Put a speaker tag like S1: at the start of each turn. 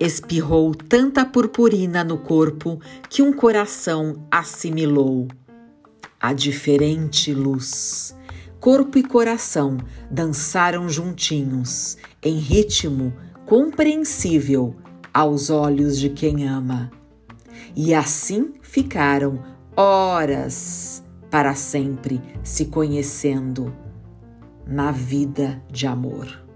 S1: espirrou tanta purpurina no corpo que um coração assimilou. A diferente luz. Corpo e coração dançaram juntinhos, em ritmo compreensível aos olhos de quem ama. E assim ficaram horas para sempre se conhecendo na vida de amor.